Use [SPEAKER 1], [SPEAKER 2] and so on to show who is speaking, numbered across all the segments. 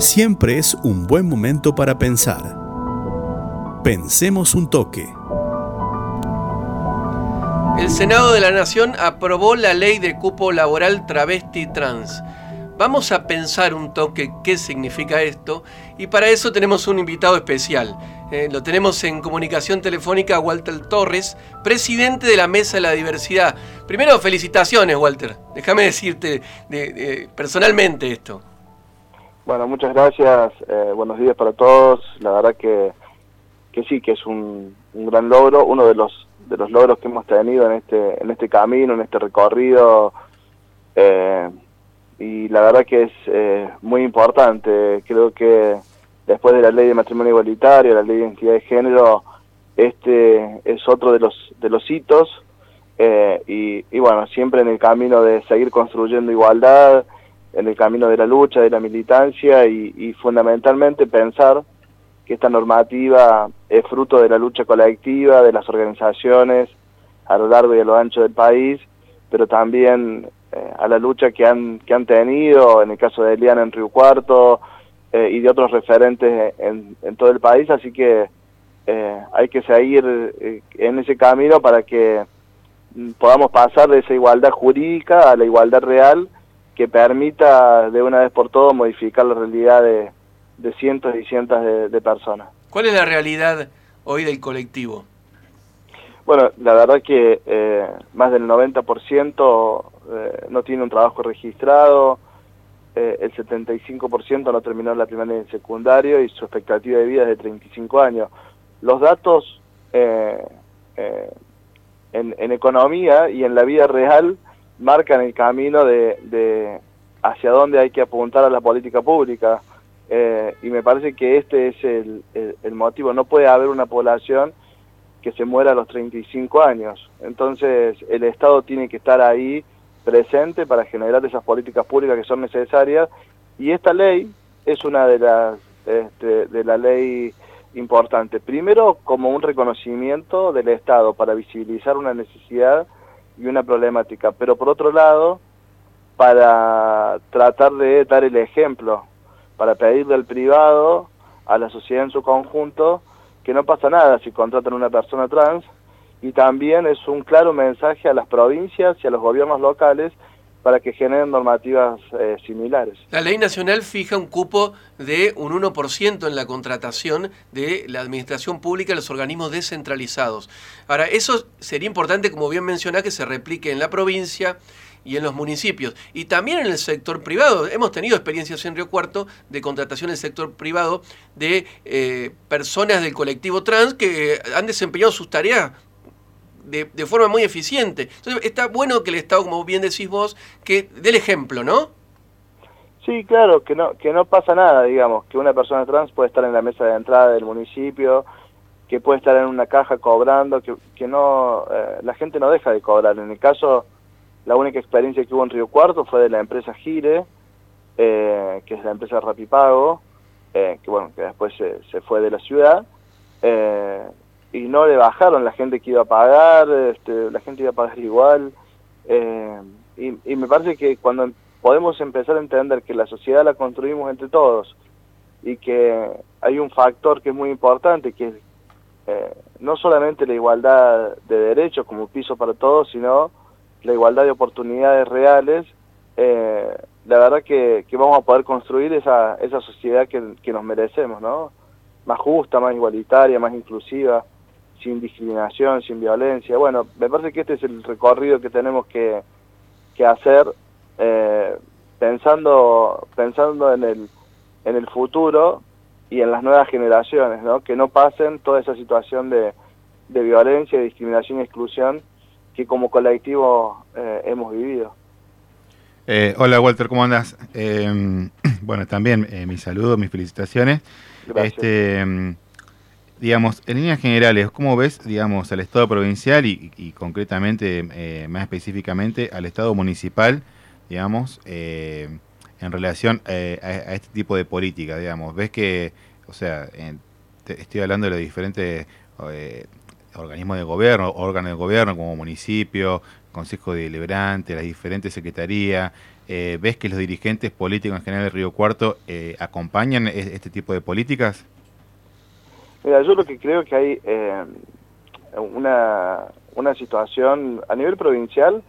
[SPEAKER 1] siempre es un buen momento para pensar. Pensemos un toque.
[SPEAKER 2] El Senado de la Nación aprobó la ley de cupo laboral travesti trans. Vamos a pensar un toque qué significa esto y para eso tenemos un invitado especial. Eh, lo tenemos en comunicación telefónica Walter Torres, presidente de la Mesa de la Diversidad. Primero, felicitaciones, Walter. Déjame decirte personalmente esto.
[SPEAKER 3] Bueno, muchas gracias. Eh, buenos días para todos. La verdad que, que sí, que es un, gran logro, uno de los de los logros que hemos tenido en este en este camino, en este recorrido. Eh, y la verdad que es muy importante. Creo que después de la ley de matrimonio igualitario, la ley de identidad de género, este es otro de los, de los hitos eh, y, bueno, siempre en el camino de seguir construyendo igualdad, en el camino de la lucha, de la militancia y, fundamentalmente pensar que esta normativa es fruto de la lucha colectiva, de las organizaciones a lo largo y a lo ancho del país, pero también eh, a la lucha que han, que han tenido, en el caso de Eliana en Río Cuarto, eh, y de otros referentes en, todo el país, así que eh, hay que seguir en ese camino para que mm, podamos pasar de esa igualdad jurídica a la igualdad real que permita de una vez por todas modificar la realidad de, cientos y cientos de, personas.
[SPEAKER 2] ¿Cuál es la realidad hoy del colectivo?
[SPEAKER 3] Bueno, la verdad que más del 90% no tiene un trabajo registrado, eh, el 75% no terminó la primaria y el secundario y su expectativa de vida es de 35 años. Los datos eh, eh, en, economía y en la vida real marcan el camino de, hacia dónde hay que apuntar a la política pública y me parece que este es el, el motivo. No puede haber una población que se muera a los 35 años. Entonces el Estado tiene que estar ahí presente para generar esas políticas públicas que son necesarias y esta ley es una de las este, de la ley importante. Primero, como un reconocimiento del Estado para visibilizar una necesidad y una problemática, pero por otro lado, para tratar de dar el ejemplo, para pedirle al privado, a la sociedad en su conjunto, que no pasa nada si contratan a una persona trans, y también es un claro mensaje a las provincias y a los gobiernos locales para que generen normativas eh, similares.
[SPEAKER 2] La ley nacional fija un cupo de un 1% en la contratación de la administración pública y los organismos descentralizados. Ahora, eso sería importante, como bien mencioné, que se replique en la provincia y en los municipios. Y también en el sector privado. Hemos tenido experiencias en Río Cuarto de contratación en el sector privado de eh, personas del colectivo trans que han desempeñado sus tareas de, forma muy eficiente. Entonces está bueno que el Estado, como bien decís vos, que dé el ejemplo, ¿no?
[SPEAKER 3] Sí, claro, que no, que no pasa nada, digamos, que una persona trans puede estar en la mesa de entrada del municipio, que puede estar en una caja cobrando, que, que no, eh, la gente no deja de cobrar. En el caso, la única experiencia que hubo en Río Cuarto fue de la empresa Gire, eh, que es la empresa Rapipago, eh, que bueno, que después se, se fue de la ciudad, eh, y no le bajaron la gente que iba a pagar, este, la gente iba a pagar igual. Eh, y, me parece que cuando podemos empezar a entender que la sociedad la construimos entre todos y que hay un factor que es muy importante, que es eh, no solamente la igualdad de derechos como piso para todos, sino la igualdad de oportunidades reales, eh, la verdad que, que, vamos a poder construir esa, esa sociedad que, que nos merecemos, ¿no? Más justa, más igualitaria, más inclusiva sin discriminación, sin violencia. Bueno, me parece que este es el recorrido que tenemos que, que hacer eh, pensando, pensando en el, en el futuro y en las nuevas generaciones, ¿no? que no pasen toda esa situación de, de violencia, discriminación y exclusión que como colectivo eh, hemos vivido.
[SPEAKER 4] Eh, hola Walter, ¿cómo andas? bueno, también mis saludos, mis felicitaciones.
[SPEAKER 3] Gracias.
[SPEAKER 4] Este, digamos, en líneas generales, ¿cómo ves, digamos, al Estado provincial y, concretamente, eh, más específicamente, al Estado municipal, digamos, eh, en relación eh, a, este tipo de política, digamos? ¿Ves que, o sea, estoy hablando de los diferentes organismos de gobierno, órganos de gobierno como municipio, consejo deliberante, las diferentes secretarías, eh, ¿ves que los dirigentes políticos en general de Río Cuarto eh, acompañan este tipo de políticas?
[SPEAKER 3] Mira, yo lo que creo que hay eh, una, una situación a nivel provincial,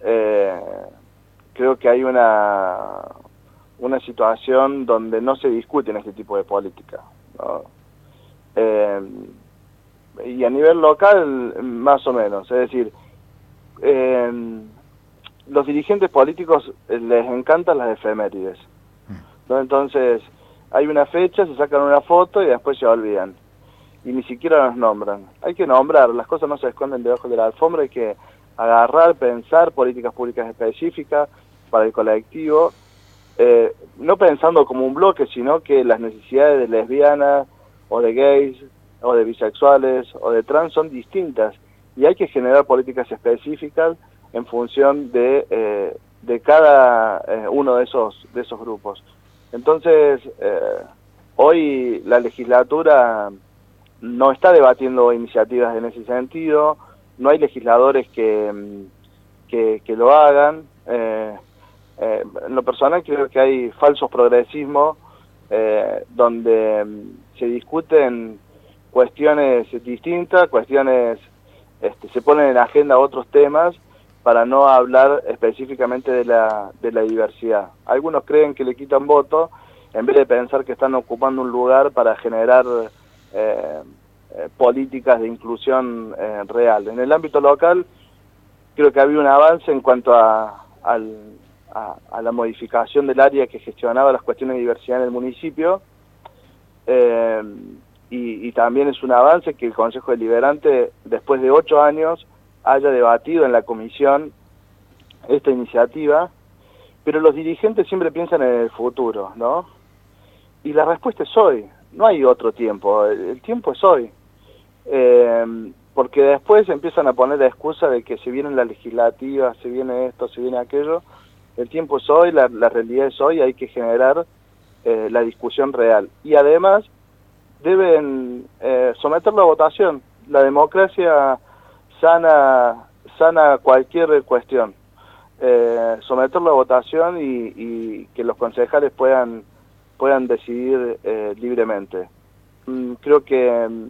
[SPEAKER 3] creo que hay una, una situación donde no se discuten este tipo de política. y a nivel local, más o menos. Es decir, eh, los dirigentes políticos eh, les encantan las efemérides. ¿no? Entonces, hay una fecha, se sacan una foto y después se olvidan. Y ni siquiera los nombran. Hay que nombrar, las cosas no se esconden debajo de la alfombra, hay que agarrar, pensar políticas públicas específicas para el colectivo, eh, no pensando como un bloque, sino que las necesidades de lesbianas o de gays o de bisexuales o de trans son distintas y hay que generar políticas específicas en función de, eh, de cada eh, uno de esos, de esos grupos. Entonces, hoy la legislatura no está debatiendo iniciativas en ese sentido, no hay legisladores que, mm, que, lo hagan. en lo personal creo que hay falsos progresismos donde mm, se discuten cuestiones distintas, cuestiones, este, se ponen en agenda otros temas para no hablar específicamente de la, de la diversidad. Algunos creen que le quitan voto en vez de pensar que están ocupando un lugar para generar eh, eh, políticas de inclusión eh, real. En el ámbito local creo que había un avance en cuanto a, la modificación del área que gestionaba las cuestiones de diversidad en el municipio. Y, y, también es un avance que el Consejo Deliberante, después de ocho años, haya debatido en la comisión esta iniciativa, pero los dirigentes siempre piensan en el futuro, ¿no? Y la respuesta es hoy, no hay otro tiempo, el, tiempo es hoy. Eh, porque después empiezan a poner la excusa de que se viene la legislativa, se viene esto, se viene aquello. El tiempo es hoy, la, realidad es hoy, hay que generar eh, la discusión real. Y además deben eh, someterlo a votación. La democracia sana, sana cualquier cuestión. Eh, someterlo a votación y, que los concejales puedan, puedan decidir eh, libremente. Mm, creo que mm,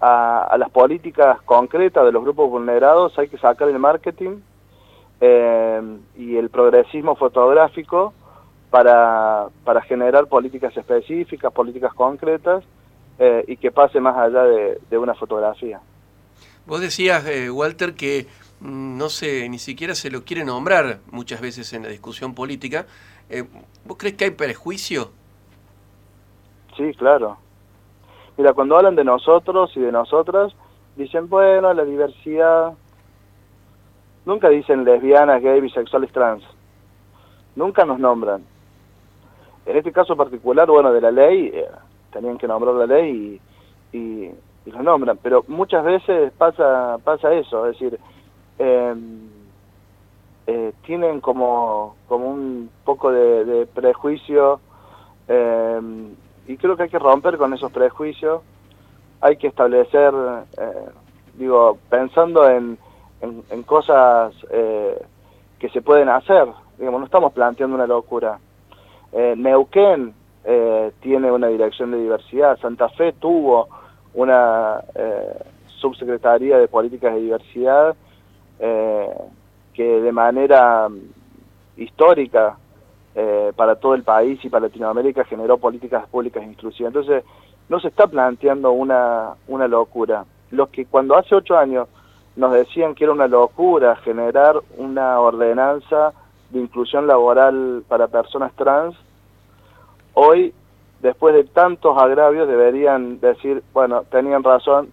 [SPEAKER 3] a, las políticas concretas de los grupos vulnerados hay que sacar el marketing eh, y el progresismo fotográfico para, para generar políticas específicas, políticas concretas y que pase más allá de una fotografía.
[SPEAKER 2] Vos decías, eh, Walter, que mm, no sé, ni siquiera se lo quiere nombrar muchas veces en la discusión política. Eh, ¿Vos crees que hay prejuicio?
[SPEAKER 3] Sí, claro. Mira, cuando hablan de nosotros y de nosotras, dicen, bueno, la diversidad... Nunca dicen lesbianas, gay, bisexuales, trans. Nunca nos nombran. En este caso particular, bueno, de la ley, eh, tenían que nombrar la ley y y los nombran, pero muchas veces pasa pasa eso, es decir, em, eh, tienen como, como un poco de, prejuicio em, y creo que hay que romper con esos prejuicios, hay que establecer, eh, digo, pensando en, en, cosas eh, que se pueden hacer, digamos, no estamos planteando una locura. Neuquén tiene una dirección de diversidad, Santa Fe tuvo una eh, subsecretaría de políticas de diversidad eh, que de manera mm, histórica eh, para todo el país y para Latinoamérica generó políticas públicas inclusivas. Entonces, no se está planteando una, una locura. Los que cuando hace ocho años nos decían que era una locura generar una ordenanza de inclusión laboral para personas trans, hoy después de tantos agravios deberían decir, bueno, tenían razón,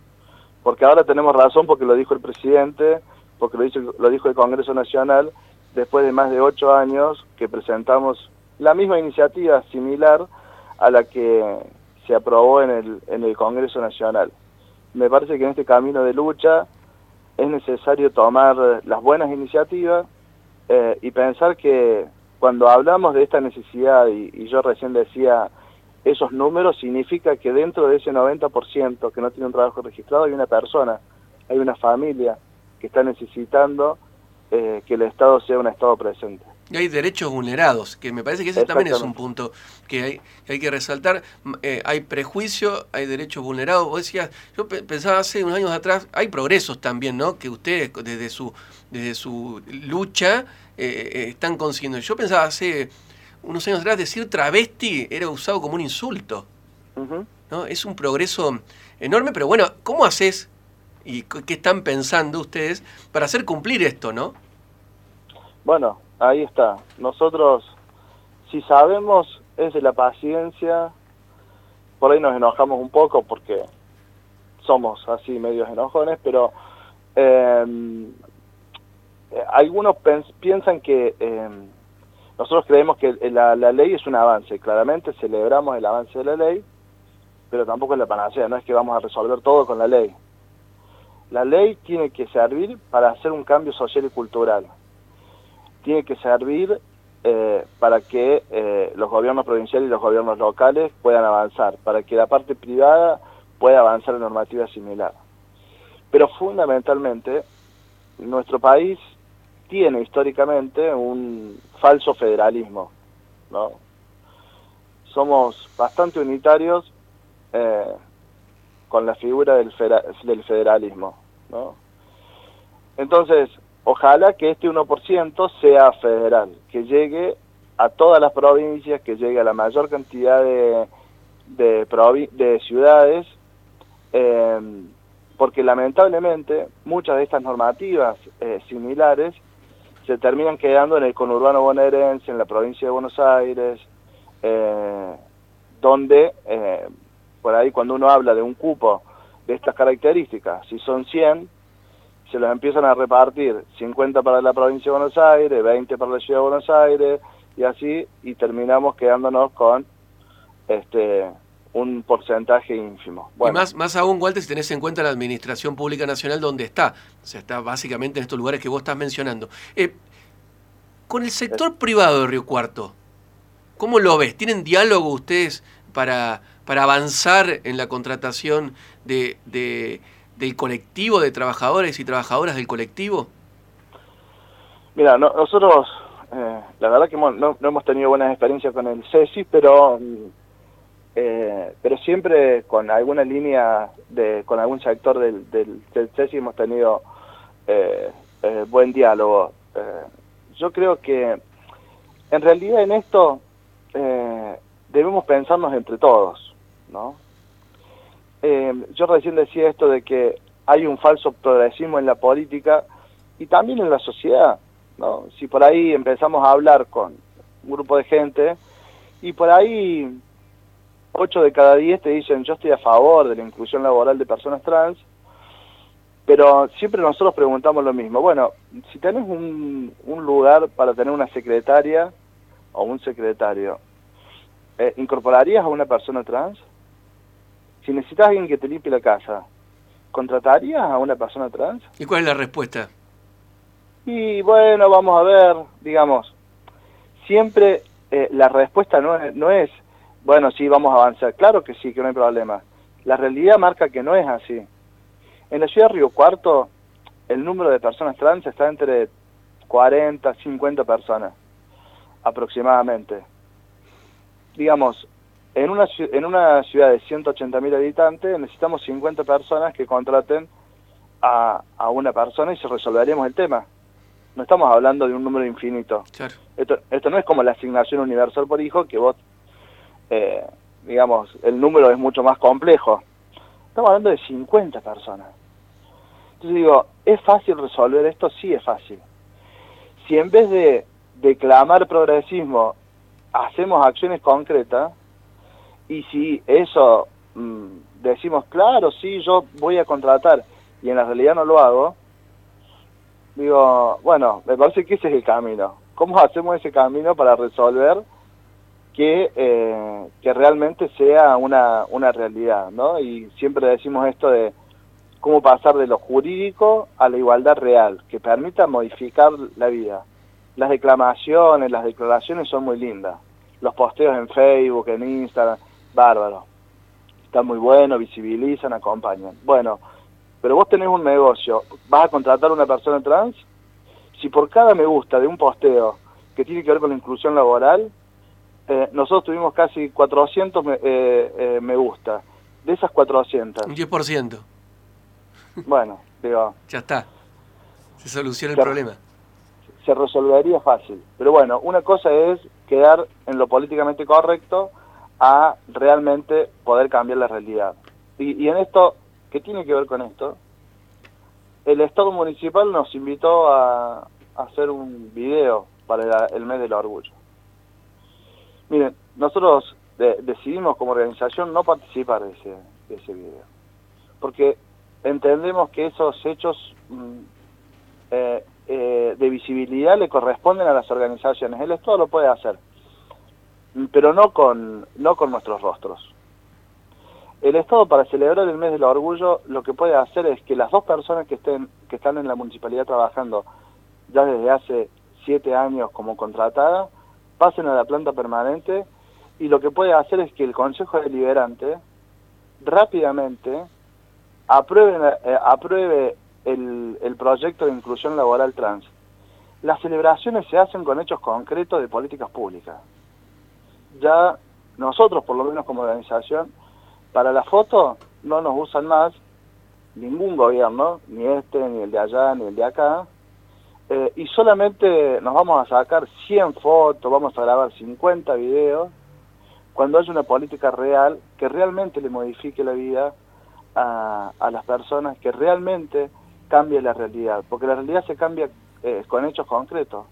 [SPEAKER 3] porque ahora tenemos razón porque lo dijo el presidente, porque lo, lo dijo el Congreso Nacional, después de más de ocho años que presentamos la misma iniciativa similar a la que se aprobó en el, en el Congreso Nacional. Me parece que en este camino de lucha es necesario tomar las buenas iniciativas eh, y pensar que cuando hablamos de esta necesidad, y yo recién decía, esos números significa que dentro de ese 90% que no tiene un trabajo registrado hay una persona hay una familia que está necesitando eh, que el Estado sea un Estado presente.
[SPEAKER 2] Y hay derechos vulnerados, que me parece que ese también es un punto que hay, hay que resaltar. Eh, hay prejuicio, hay derechos vulnerados. Vos decías, yo pensaba hace unos años atrás, hay progresos también, ¿no? Que ustedes desde su, desde su lucha eh, eh, están consiguiendo. Yo pensaba hace unos años atrás decir travesti era usado como un insulto. ¿no? Es un progreso enorme, pero bueno, ¿cómo haces y qué están pensando ustedes para hacer cumplir esto, no?
[SPEAKER 3] Bueno, ahí está. Nosotros, si sabemos, es de la paciencia. Por ahí nos enojamos un poco porque somos así medios enojones, pero eh, algunos piensan que em, nosotros creemos que la, la, ley es un avance. Claramente celebramos el avance de la ley, pero tampoco es la panacea. No es que vamos a resolver todo con la ley. La ley tiene que servir para hacer un cambio social y cultural tiene que servir eh, para que eh, los gobiernos provinciales y los gobiernos locales puedan avanzar, para que la parte privada pueda avanzar en normativa similar. Pero fundamentalmente, nuestro país tiene históricamente un falso federalismo, ¿no? Somos bastante unitarios eh, con la figura del, del federalismo, ¿no? Entonces, Ojalá que este 1% sea federal, que llegue a todas las provincias, que llegue a la mayor cantidad de, de, ciudades, eh, porque lamentablemente muchas de estas normativas eh, similares se terminan quedando en el conurbano bonaerense, en la provincia de Buenos Aires, eh, donde por ahí cuando uno habla de un cupo de estas características, si son 100, se los empiezan a repartir 50 para la provincia de Buenos Aires, 20 para la ciudad de Buenos Aires y así y terminamos quedándonos con este un porcentaje ínfimo.
[SPEAKER 2] Y más, más aún, Walter, si tenés en cuenta la Administración Pública Nacional donde está, o sea, está básicamente en estos lugares que vos estás mencionando. Eh, con el sector privado de Río Cuarto, ¿cómo lo ves? ¿Tienen diálogo ustedes para, para avanzar en la contratación de del colectivo de trabajadores y trabajadoras del colectivo?
[SPEAKER 3] Mira, nosotros, eh, la verdad que no, hemos tenido buenas experiencias con el CESI, pero, eh, pero siempre con alguna línea, de, con algún sector del, del, CESI hemos tenido eh, buen diálogo. yo creo que en realidad en esto debemos pensarnos entre todos, ¿no? Eh, yo recién decía esto de que hay un falso progresismo en la política y también en la sociedad. ¿no? Si por ahí empezamos a hablar con un grupo de gente y por ahí 8 de cada 10 te dicen yo estoy a favor de la inclusión laboral de personas trans, pero siempre nosotros preguntamos lo mismo. Bueno, si tenés un, lugar para tener una secretaria o un secretario, eh, ¿incorporarías a una persona trans? Si necesitas alguien que te limpie la casa, ¿contratarías a una persona trans?
[SPEAKER 2] ¿Y cuál es la respuesta?
[SPEAKER 3] Y bueno, vamos a ver, digamos, siempre eh, la respuesta no es, no es, bueno, sí, vamos a avanzar. Claro que sí, que no hay problema. La realidad marca que no es así. En la ciudad de Río Cuarto, el número de personas trans está entre 40, 50 personas, aproximadamente. Digamos, en una, en una ciudad de 180.000 habitantes necesitamos 50 personas que contraten a, a, una persona y se resolveríamos el tema. No estamos hablando de un número infinito. Esto, esto no es como la asignación universal por hijo, que vos, eh, digamos, el número es mucho más complejo. Estamos hablando de 50 personas. Entonces digo, ¿es fácil resolver esto? Sí es fácil. Si en vez de declamar progresismo hacemos acciones concretas, y si eso mm, decimos, claro, sí, yo voy a contratar y en la realidad no lo hago, digo, bueno, me parece que ese es el camino. ¿Cómo hacemos ese camino para resolver que, eh, que realmente sea una, una realidad? ¿no? Y siempre decimos esto de cómo pasar de lo jurídico a la igualdad real, que permita modificar la vida. Las declamaciones, las declaraciones son muy lindas. Los posteos en Facebook, en Instagram, bárbaro. Está muy bueno, visibilizan, acompañan. Bueno, Pero vos tenés un negocio, vas a contratar a una persona trans, si por cada me gusta de un posteo que tiene que ver con la inclusión laboral, eh, nosotros tuvimos casi 400 me, eh, eh, me gusta. De esas 400.
[SPEAKER 2] Un 10%.
[SPEAKER 3] Bueno, digo...
[SPEAKER 2] Ya está. Se soluciona el problema.
[SPEAKER 3] Se resolvería fácil. Pero bueno, una cosa es quedar en lo políticamente correcto a realmente poder cambiar la realidad. Y, y en esto, ¿qué tiene que ver con esto? El Estado Municipal nos invitó a, hacer un video para el mes del orgullo. Miren, nosotros de, decidimos como organización no participar de ese, de ese video, porque entendemos que esos hechos mm, eh, eh, de visibilidad le corresponden a las organizaciones. El Estado lo puede hacer, pero no con, no con nuestros rostros. El Estado para celebrar el mes del orgullo lo que puede hacer es que las dos personas que estén que están en la municipalidad trabajando ya desde hace siete años como contratada pasen a la planta permanente y lo que puede hacer es que el Consejo Deliberante rápidamente apruebe, eh, apruebe el, el proyecto de inclusión laboral trans. Las celebraciones se hacen con hechos concretos de políticas públicas. Ya nosotros, por lo menos como organización, para la foto no nos usan más ningún gobierno, ni este, ni el de allá, ni el de acá, eh, y solamente nos vamos a sacar 100 fotos, vamos a grabar 50 videos, cuando haya una política real que realmente le modifique la vida a, a las personas, que realmente cambie la realidad, porque la realidad se cambia eh, con hechos concretos,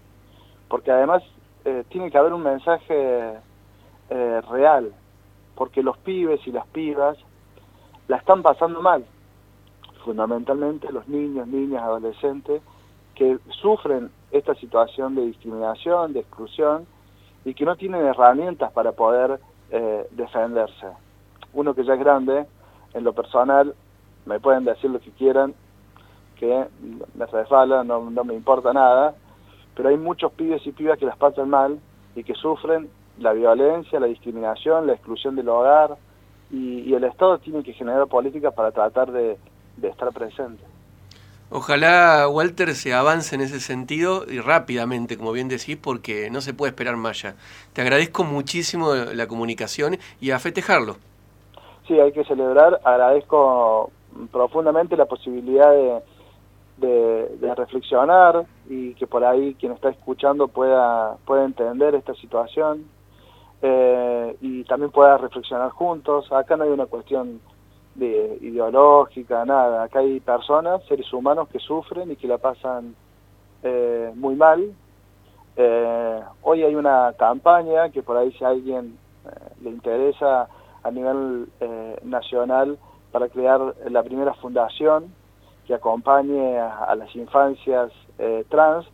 [SPEAKER 3] porque además eh, tiene que haber un mensaje eh, real, porque los pibes y las pibas la están pasando mal, fundamentalmente los niños, niñas, adolescentes, que sufren esta situación de discriminación, de exclusión, y que no tienen herramientas para poder eh, defenderse. Uno que ya es grande, en lo personal, me pueden decir lo que quieran, que me resbala, no, no me importa nada, pero hay muchos pibes y pibas que las pasan mal y que sufren la violencia, la discriminación, la exclusión del hogar, y, y el Estado tiene que generar políticas para tratar de, de estar presente.
[SPEAKER 2] Ojalá, Walter, se avance en ese sentido y rápidamente, como bien decís, porque no se puede esperar más ya. Te agradezco muchísimo la comunicación y a festejarlo.
[SPEAKER 3] Sí, hay que celebrar. Agradezco profundamente la posibilidad de, de, de reflexionar y que por ahí quien está escuchando pueda, pueda entender esta situación eh, y también pueda reflexionar juntos. Acá no hay una cuestión de ideológica, nada. Acá hay personas, seres humanos que sufren y que la pasan eh, muy mal. Eh, hoy hay una campaña que por ahí si a alguien eh, le interesa a nivel eh, nacional para crear la primera fundación que acompañe a, a las infancias trans,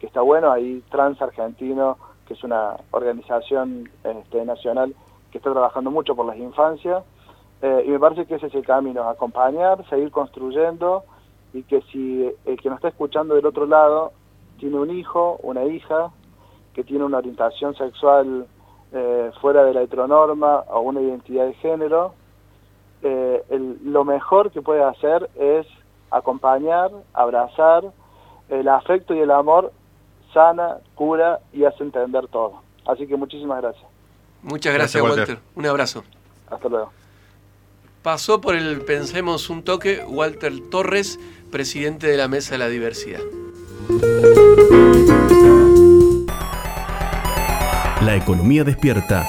[SPEAKER 3] que está bueno, ahí Trans Argentino, que es una organización este, nacional que está trabajando mucho por las infancias, eh, y me parece que ese es el camino, acompañar, seguir construyendo y que si el que nos está escuchando del otro lado tiene un hijo, una hija, que tiene una orientación sexual eh, fuera de la heteronorma o una identidad de género, eh, lo mejor que puede hacer es acompañar, abrazar, el afecto y el amor sana, cura y hace entender todo. Así que muchísimas gracias.
[SPEAKER 2] Muchas gracias, gracias Walter. Walter. Un abrazo.
[SPEAKER 3] Hasta luego.
[SPEAKER 2] Pasó por el Pensemos un toque Walter Torres, presidente de la Mesa de la Diversidad.
[SPEAKER 1] La economía despierta